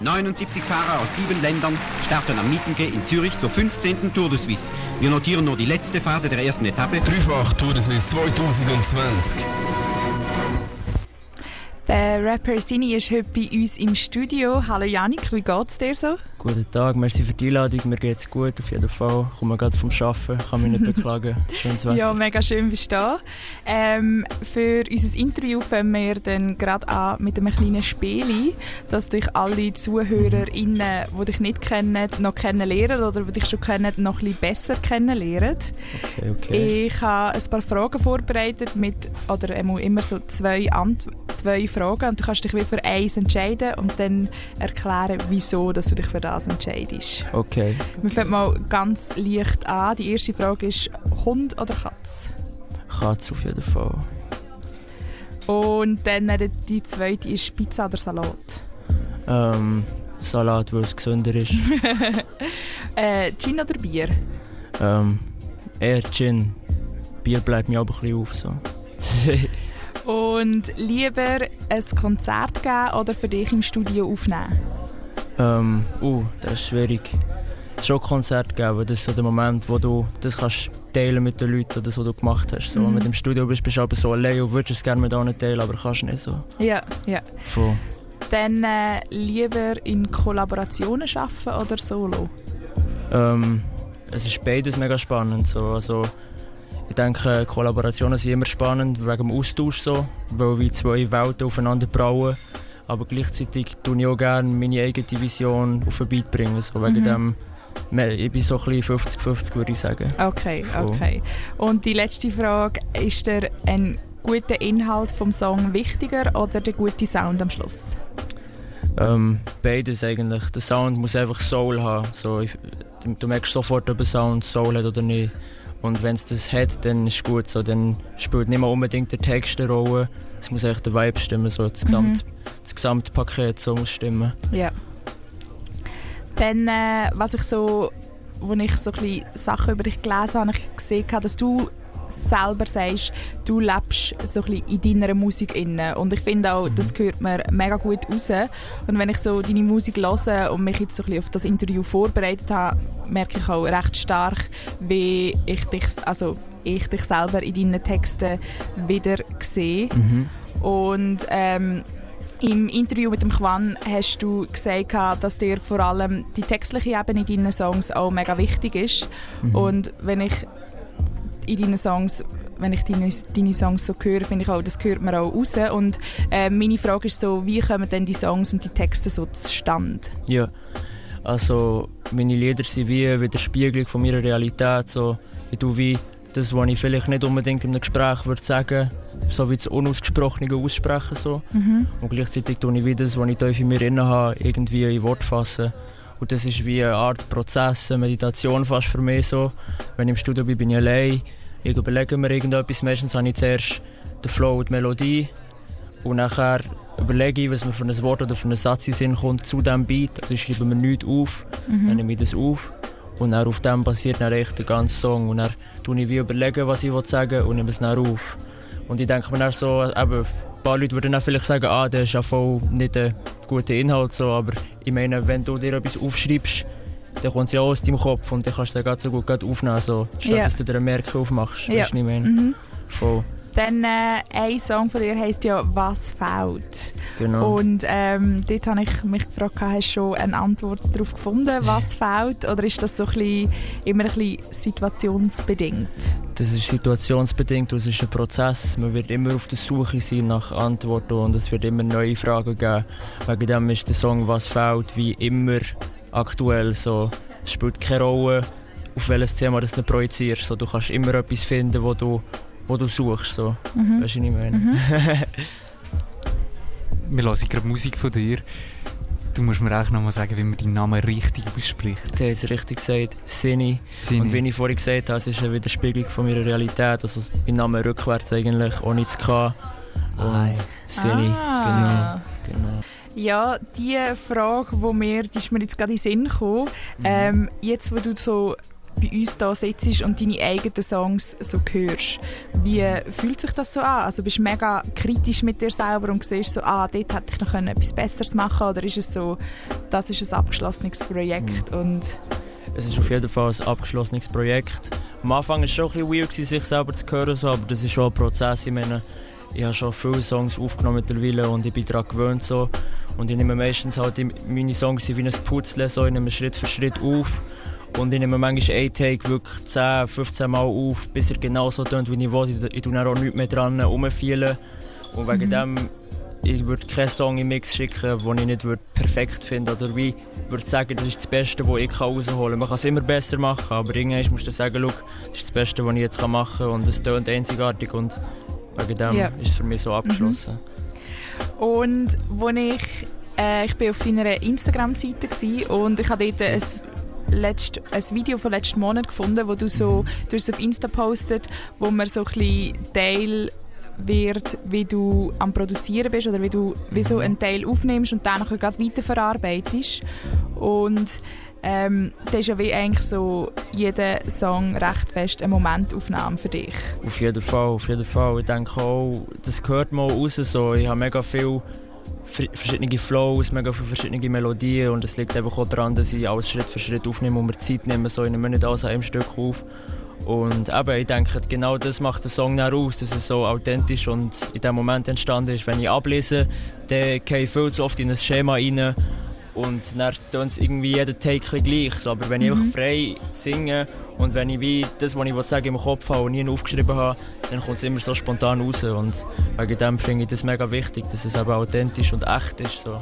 79 Fahrer aus sieben Ländern starten am Mittenge in Zürich zur 15. Tour de Suisse. Wir notieren nur die letzte Phase der ersten Etappe. Dreifach Tour de Suisse 2020. Der Rapper Sini ist heute bei uns im Studio. Hallo Janik, wie geht's dir so? Guten Tag, merci für die Einladung. Mir geht's gut, auf jeden Fall. Ich komme gerade vom Arbeiten, kann mich nicht beklagen. Schönes Wetter. Ja, mega schön bist du da. Ähm, für unser Interview fangen wir dann gerade an mit einem kleinen Spiel, dass dich alle ZuhörerInnen, die dich nicht kennen, noch kennenlernen oder die dich schon kennen, noch ein bisschen besser kennenlernen. Okay, okay. Ich habe ein paar Fragen vorbereitet mit, oder immer so zwei, Ant zwei Fragen und du kannst dich wie für eins entscheiden und dann erklären, wieso dass du dich für das entscheidest. Okay. Wir fangen mal ganz leicht an. Die erste Frage ist Hund oder Katz? Katz auf jeden Fall. Und dann die zweite ist Pizza oder Salat? Ähm, Salat, weil es gesünder ist. äh, Gin oder Bier? Ähm, eher Gin. Bier bleibt mir aber ein bisschen auf. So. Und lieber ein Konzert geben oder für dich im Studio aufnehmen? Ähm, uh, das ist schwierig. Schon Konzert geben, das ist so der Moment, wo du das kannst teilen mit den Leuten, das, was du gemacht hast. So, mhm. Mit dem Studio bist, bist du aber so allein und würdest es gerne mit anderen teilen, aber kannst nicht so. Ja, ja. Voll. Dann äh, lieber in Kollaborationen arbeiten oder solo? Ähm, es ist beides mega spannend. So. Also, ich denke, Kollaborationen sind immer spannend wegen dem Austausch, so, weil wir zwei Welten aufeinander brauen aber gleichzeitig tue ich auch gerne meine eigene Vision auf den Beat bringen. So wegen mhm. dem, ich bin so ein bisschen 50-50, würde ich sagen. Okay, okay. Und die letzte Frage, ist der ein guter Inhalt vom Song wichtiger oder der gute Sound am Schluss? Ähm, beides eigentlich. Der Sound muss einfach Soul haben. So, ich, du merkst sofort, ob ein Sound Soul hat oder nicht. Und wenn es das hat, dann ist es gut. So, dann spielt nicht mehr unbedingt der Text eine Rolle. Es muss eigentlich der Vibe stimmen, so das, Gesamt, mhm. das Gesamtpaket so muss stimmen. Ja. Dann, äh, was ich so, als ich so ein Sachen über dich gelesen habe, habe ich gesehen, dass du selber sagst, du lebst so ein in deiner Musik inne und ich finde auch, mhm. das gehört mir mega gut raus und wenn ich so deine Musik höre und mich jetzt so ein auf das Interview vorbereitet habe, merke ich auch recht stark, wie ich dich, also ich dich selber in deinen Texten wieder sehe mhm. und ähm, im Interview mit dem Quan hast du gesagt, dass dir vor allem die textliche Ebene in deinen Songs auch mega wichtig ist. Mhm. Und wenn ich in deinen Songs wenn ich deine, deine Songs so höre, finde ich auch, das hört man auch raus. Und äh, meine Frage ist so, wie kommen denn die Songs und die Texte so zustande? Ja, also meine Lieder sind wie, der Spiegel von meiner Realität. So, ich tue wie das, was ich vielleicht nicht unbedingt in einem Gespräch würde sagen, so wie das Unausgesprochene aussprechen. So. Mhm. Und gleichzeitig tue ich wie das, was ich in mir drin habe, irgendwie in Wort fassen. Und das ist wie eine Art Prozess, eine Meditation fast für mich so. Wenn ich im Studio bin, bin ich allein ich überlege mir irgendetwas. Meistens habe ich zuerst den Flow und die Melodie und nachher überlege ich, was mir für ein Wort oder für einen Satz in Sinn kommt zu diesem Beat. Also ich schreibe mir nichts auf, mhm. dann nehme ich das auf und dann auf dem basiert dann echt der ganze Song. Und dann tue ich wie überlegen, was ich sagen will und nehme es dann auf. Und ich denke mir dann so, eben, ein paar Leute würden dann vielleicht sagen, ah, der ist ja voll nicht ein guter Inhalt, so, aber ich meine, wenn du dir etwas aufschreibst, dann kommt es ja auch aus deinem Kopf und dann kannst du es so gut aufnehmen, so, statt ja. dass du dir eine Merke aufmachst. Ja. Weißt du, ich meine? Mhm. Voll. Dann äh, ein Song von dir heisst ja «Was fehlt?». Genau. Und ähm, dort habe ich mich gefragt, hast du schon eine Antwort darauf gefunden, was fehlt? Oder ist das so ein bisschen, immer ein bisschen situationsbedingt? Das ist situationsbedingt und es ist ein Prozess. Man wird immer auf der Suche sein nach Antworten und es wird immer neue Fragen geben. Wegen dem ist der Song «Was fehlt?» wie immer aktuell so, es spielt keine Rolle, auf welches Thema das du projizierst. So, du kannst immer etwas finden, wo du, wo du suchst. So. Mhm. Weißt du, was ich meine? Mhm. Wir hören gerade Musik von dir. Du musst mir auch noch mal sagen, wie man deinen Namen richtig ausspricht. Du hast es richtig gesagt, Sini. Sini. Und wie ich vorhin gesagt habe, es ist eine Widerspiegelung von meiner Realität. Also mein Name rückwärts eigentlich, ohne zu K. Und Sini. Ah. Genau. genau. Ja, die Frage, wo mir, die ist mir jetzt gerade in den Sinn gekommen. Mhm. Ähm, jetzt, wo du so bei uns da sitzt und deine eigenen Songs so hörst. Wie fühlt sich das so an? Also bist du mega kritisch mit dir selber und siehst so, ah, dort hätte ich noch etwas Besseres machen können? Oder ist es so, das ist ein abgeschlossenes Projekt mhm. und es ist auf jeden Fall ein abgeschlossenes Projekt. Am Anfang war es schon ein bisschen weird, sich selber zu hören, so, aber das ist schon ein Prozess. Ich meine, ich habe schon viele Songs aufgenommen mittlerweile und ich bin daran gewöhnt. So. Und ich nehme meistens halt meine Songs wie ein Putzle, so, ich nehme Schritt für Schritt auf. Und ich nehme manchmal einen Take wirklich 10, 15 Mal auf, bis er genau so tönt, wie ich will. Ich, tue dann auch nichts mehr dran rumfeilen. Und wegen mhm. dem ich würde keinen Song im Mix schicken, den ich nicht würde perfekt finde oder wie würde sagen, das ist das Beste, was ich rausholen kann. Man kann es immer besser machen, aber irgendwann musst du sagen, das ist das Beste, was ich jetzt machen kann und es tönt einzigartig und wegen dem ja. ist es für mich so abgeschlossen. Mhm. Und wo ich, äh, ich bin auf deiner Instagram-Seite und ich habe dort ein letzt, ein Video von letzten Monat gefunden, wo du so, du hast auf Insta postet, wo man so ein bisschen Teil wird, wie du am Produzieren bist oder wie du wie so einen Teil aufnimmst und dann gerade weiterverarbeitest. Und ähm, das ist ja wie eigentlich so jeder Song recht fest eine Momentaufnahme für dich. Auf jeden Fall, auf jeden Fall. Ich denke auch, das gehört mal raus. So. Ich habe mega viele verschiedene Flows, mega viele verschiedene Melodien und es liegt einfach auch daran, dass ich alles Schritt für Schritt aufnehme und mir Zeit nehme. So, ich nehme nicht alles an einem Stück auf. Und eben, ich denke, genau das macht den Song dann aus, dass er so authentisch und in dem Moment entstanden ist. Wenn ich ablese, dann gehe ich viel zu oft in ein Schema rein und dann tun es irgendwie jeden Take gleich. So. Aber wenn ich mhm. einfach frei singe und wenn ich wie das, was ich sagen im Kopf habe und nie aufgeschrieben habe, dann kommt es immer so spontan raus. Und wegen dem finde ich das mega wichtig, dass es eben authentisch und echt ist. So.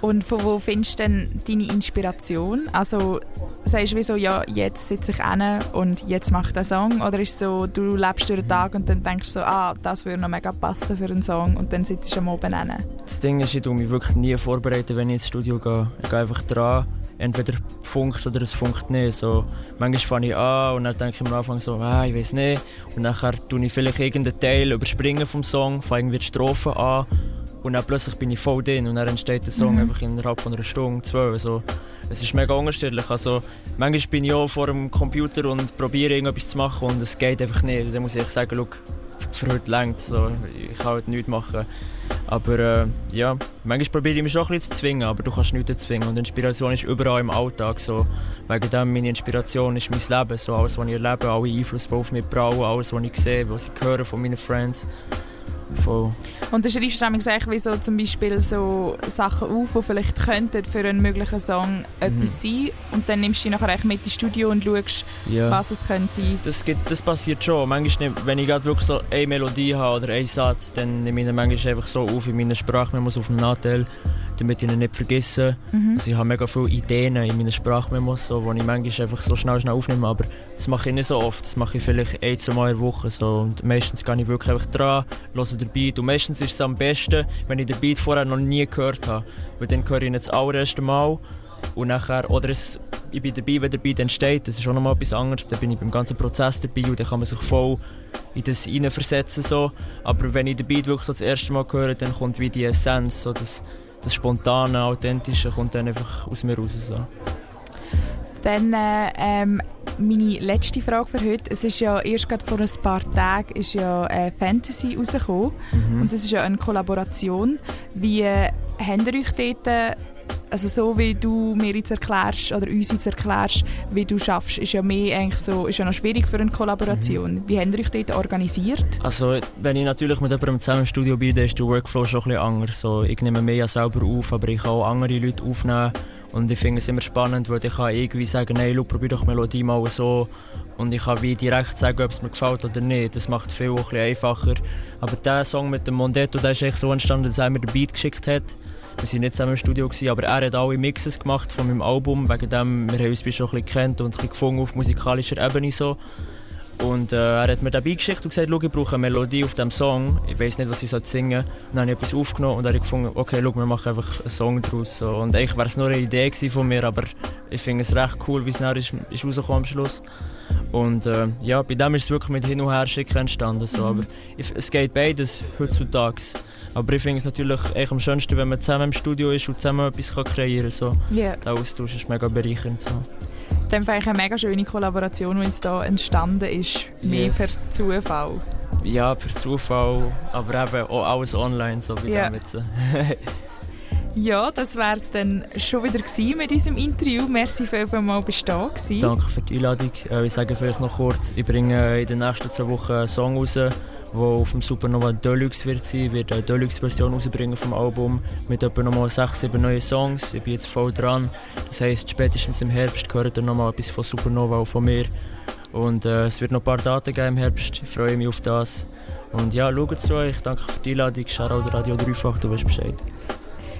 Und von wo findest du denn deine Inspiration? Also sagst du wie so, ja, jetzt sitze ich hin und jetzt mache ich den Song? Oder ist es so, du lebst durch den Tag und dann denkst du so, ah, das würde noch mega passen für einen Song und dann sitzt du am Oben hin? Das Ding ist, ich tue mich wirklich nie vorbereiten, wenn ich ins Studio gehe. Ich gehe einfach dran, entweder funkt oder es funkt nicht. So, manchmal fange ich an und dann denke ich am Anfang so, ah, ich weiß nicht. Und dann tue ich vielleicht irgendeinen Teil überspringen vom Song, fange irgendwie die Strophe an und dann plötzlich bin ich voll drin und dann entsteht der Song mhm. einfach innerhalb von einer Stunde, zwei. Also, es ist mega unterschiedlich. Also, manchmal bin ich auch vor dem Computer und probiere irgendetwas zu machen und es geht einfach nicht. Dann muss ich sagen, schau, für heute längt so. Ich kann heute nichts machen. Aber äh, ja, manchmal probiere ich mich schon ein bisschen zu zwingen, aber du kannst nichts zwingen. Und Inspiration ist überall im Alltag. So. Wegen dem, meine Inspiration ist mein Leben. So, alles, was ich erlebe, alle Einflüsse, die auf mich brauen, alles, was ich sehe, was ich höre von meinen Friends. Voll. Und du schreibst du eigentlich wie so zum Beispiel so Sachen auf, die vielleicht könnten für einen möglichen Song mhm. etwas sein und dann nimmst du die nachher mit ins Studio und schaust, ja. was es könnte. Das, gibt, das passiert schon. Manchmal, wenn ich gerade wirklich so eine Melodie habe oder einen Satz, dann nehme ich ihn manchmal einfach so auf in meiner Sprachmemos auf dem Nachteil damit ich ihn nicht vergesse. Mhm. Also ich habe mega viele Ideen in meinen Sprachmemos, so, die ich manchmal einfach so schnell, schnell aufnehme, aber das mache ich nicht so oft. Das mache ich vielleicht ein, zwei Mal in der Woche. So. Und meistens gehe ich wirklich einfach dran, höre den Beat und meistens ist es am besten, wenn ich den Beat vorher noch nie gehört habe, weil dann höre ich ihn das allererste Mal und nachher, oder es, ich bin dabei, wenn der Beat entsteht, das ist auch noch mal etwas anderes, dann bin ich beim ganzen Prozess dabei und dann kann man sich voll in das hineinversetzen so. Aber wenn ich den Beat wirklich so das erste Mal höre, dann kommt wie die Essenz, so das, das Spontane, Authentische kommt dann einfach aus mir raus. So. Dann äh, ähm, meine letzte Frage für heute. Es ist ja erst gerade vor ein paar Tagen ist ja äh, Fantasy rausgekommen. Mhm. Und das ist ja eine Kollaboration. Wie äh, habt ihr euch dort äh, also so wie du mir jetzt erklärst oder uns jetzt erklärst, wie du schaffst, ist ja mehr eigentlich so, ist ja noch schwierig für eine Kollaboration. Mhm. Wie habt ihr euch dort organisiert? Also wenn ich natürlich mit jemandem zusammen im Studio bin, dann ist der Workflow schon ein bisschen anders. So, ich nehme mehr ja selber auf, aber ich kann auch andere Leute aufnehmen. Und ich finde es immer spannend, weil ich kann irgendwie sagen, nein, schau, probier doch Melodie mal so. Und ich kann wie direkt sagen, ob es mir gefällt oder nicht. Das macht viel ein einfacher. Aber der Song mit dem Mondetto, der ist echt so entstanden, dass er mir den Beat geschickt hat. Wir waren nicht zusammen im Studio, gewesen, aber er hat alle Mixes gemacht von meinem Album. Wegen dem, wir haben uns schon ein bisschen gekannt und ein bisschen gefunden auf musikalischer Ebene. So. Und äh, er hat mir dabei geschickt und gesagt, schau, ich brauche eine Melodie auf diesem Song. Ich weiß nicht, was ich singen soll. Dann habe ich etwas aufgenommen und er hat gefunden, okay, schau, wir machen einfach einen Song daraus. So. Und eigentlich wäre es nur eine Idee von mir, aber ich finde es recht cool, wie es nachher ist, ist rausgekommen am Schluss. Und äh, ja, bei dem ist es wirklich mit Hin- und Herschicken entstanden. So. Mhm. Aber es geht beides heutzutage. Aber ich finde es natürlich echt am schönsten, wenn man zusammen im Studio ist und zusammen etwas kann kreieren kann. So. Yeah. Der Austausch ist mega bereichernd. So. Dann fand ich eine mega schöne Kollaboration, die jetzt hier entstanden ist. Mehr Yes. per Zufall. Ja, per Zufall, aber eben auch alles online, so wie dem jetzt. Ja, das wäre es dann schon wieder mit unserem Interview. Merci viel, viel mal bist du da gewesen. Danke für die Einladung. Äh, Ich sage vielleicht noch kurz, ich bringe in den nächsten zwei Wochen einen Song raus, der auf dem Supernova Deluxe wird sein. Werde eine Deluxe-Version rausbringen vom Album mit etwa nochmal sechs, sieben neuen Songs. Ich bin jetzt voll dran. Das heisst, spätestens im Herbst gehört dann nochmal etwas von Supernova und von mir. Und äh, es wird noch ein paar Daten geben im Herbst. Ich freue mich auf das. Und ja, schaut zu euch. Danke für die Einladung. Shoutout Radio Dreifach, du weißt Bescheid.